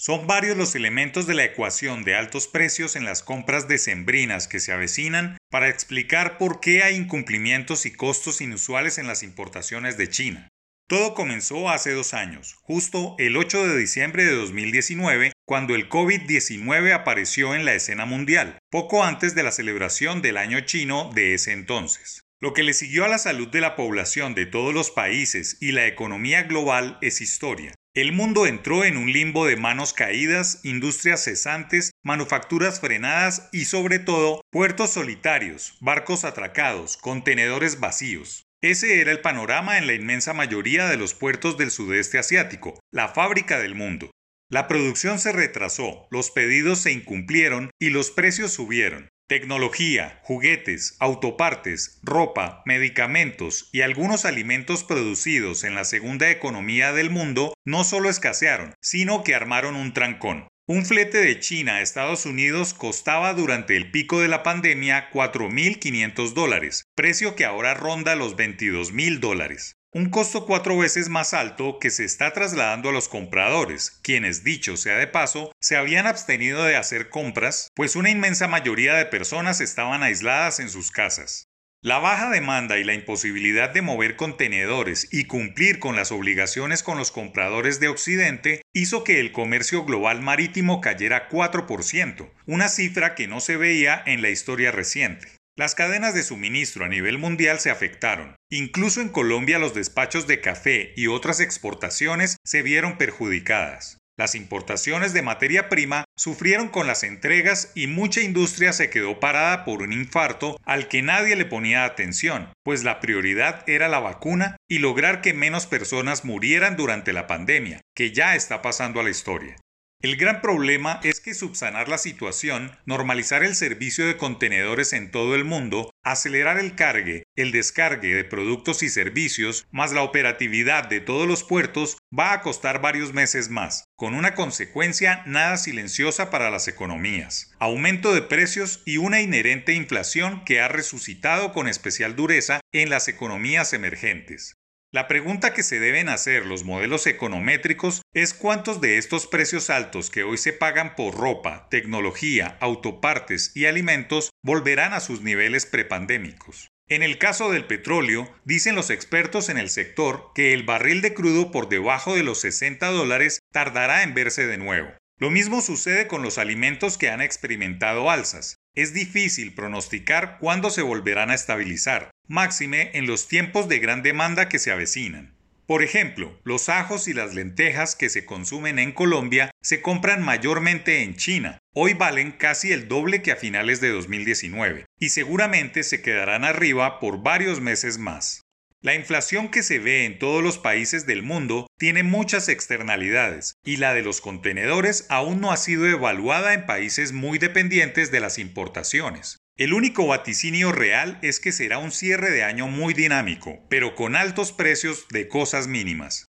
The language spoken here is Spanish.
Son varios los elementos de la ecuación de altos precios en las compras decembrinas que se avecinan para explicar por qué hay incumplimientos y costos inusuales en las importaciones de China. Todo comenzó hace dos años, justo el 8 de diciembre de 2019, cuando el COVID-19 apareció en la escena mundial, poco antes de la celebración del año chino de ese entonces. Lo que le siguió a la salud de la población de todos los países y la economía global es historia. El mundo entró en un limbo de manos caídas, industrias cesantes, manufacturas frenadas y sobre todo puertos solitarios, barcos atracados, contenedores vacíos. Ese era el panorama en la inmensa mayoría de los puertos del sudeste asiático, la fábrica del mundo. La producción se retrasó, los pedidos se incumplieron y los precios subieron. Tecnología, juguetes, autopartes, ropa, medicamentos y algunos alimentos producidos en la segunda economía del mundo no solo escasearon, sino que armaron un trancón. Un flete de China a Estados Unidos costaba durante el pico de la pandemia 4.500 dólares, precio que ahora ronda los 22.000 dólares un costo cuatro veces más alto que se está trasladando a los compradores, quienes, dicho sea de paso, se habían abstenido de hacer compras, pues una inmensa mayoría de personas estaban aisladas en sus casas. La baja demanda y la imposibilidad de mover contenedores y cumplir con las obligaciones con los compradores de Occidente hizo que el comercio global marítimo cayera 4%, una cifra que no se veía en la historia reciente. Las cadenas de suministro a nivel mundial se afectaron. Incluso en Colombia los despachos de café y otras exportaciones se vieron perjudicadas. Las importaciones de materia prima sufrieron con las entregas y mucha industria se quedó parada por un infarto al que nadie le ponía atención, pues la prioridad era la vacuna y lograr que menos personas murieran durante la pandemia, que ya está pasando a la historia. El gran problema es que subsanar la situación, normalizar el servicio de contenedores en todo el mundo, acelerar el cargue, el descargue de productos y servicios, más la operatividad de todos los puertos, va a costar varios meses más, con una consecuencia nada silenciosa para las economías. Aumento de precios y una inherente inflación que ha resucitado con especial dureza en las economías emergentes. La pregunta que se deben hacer los modelos econométricos es cuántos de estos precios altos que hoy se pagan por ropa, tecnología, autopartes y alimentos volverán a sus niveles prepandémicos. En el caso del petróleo, dicen los expertos en el sector que el barril de crudo por debajo de los 60 dólares tardará en verse de nuevo. Lo mismo sucede con los alimentos que han experimentado alzas. Es difícil pronosticar cuándo se volverán a estabilizar, máxime en los tiempos de gran demanda que se avecinan. Por ejemplo, los ajos y las lentejas que se consumen en Colombia se compran mayormente en China. Hoy valen casi el doble que a finales de 2019 y seguramente se quedarán arriba por varios meses más. La inflación que se ve en todos los países del mundo tiene muchas externalidades y la de los contenedores aún no ha sido evaluada en países muy dependientes de las importaciones. El único vaticinio real es que será un cierre de año muy dinámico, pero con altos precios de cosas mínimas.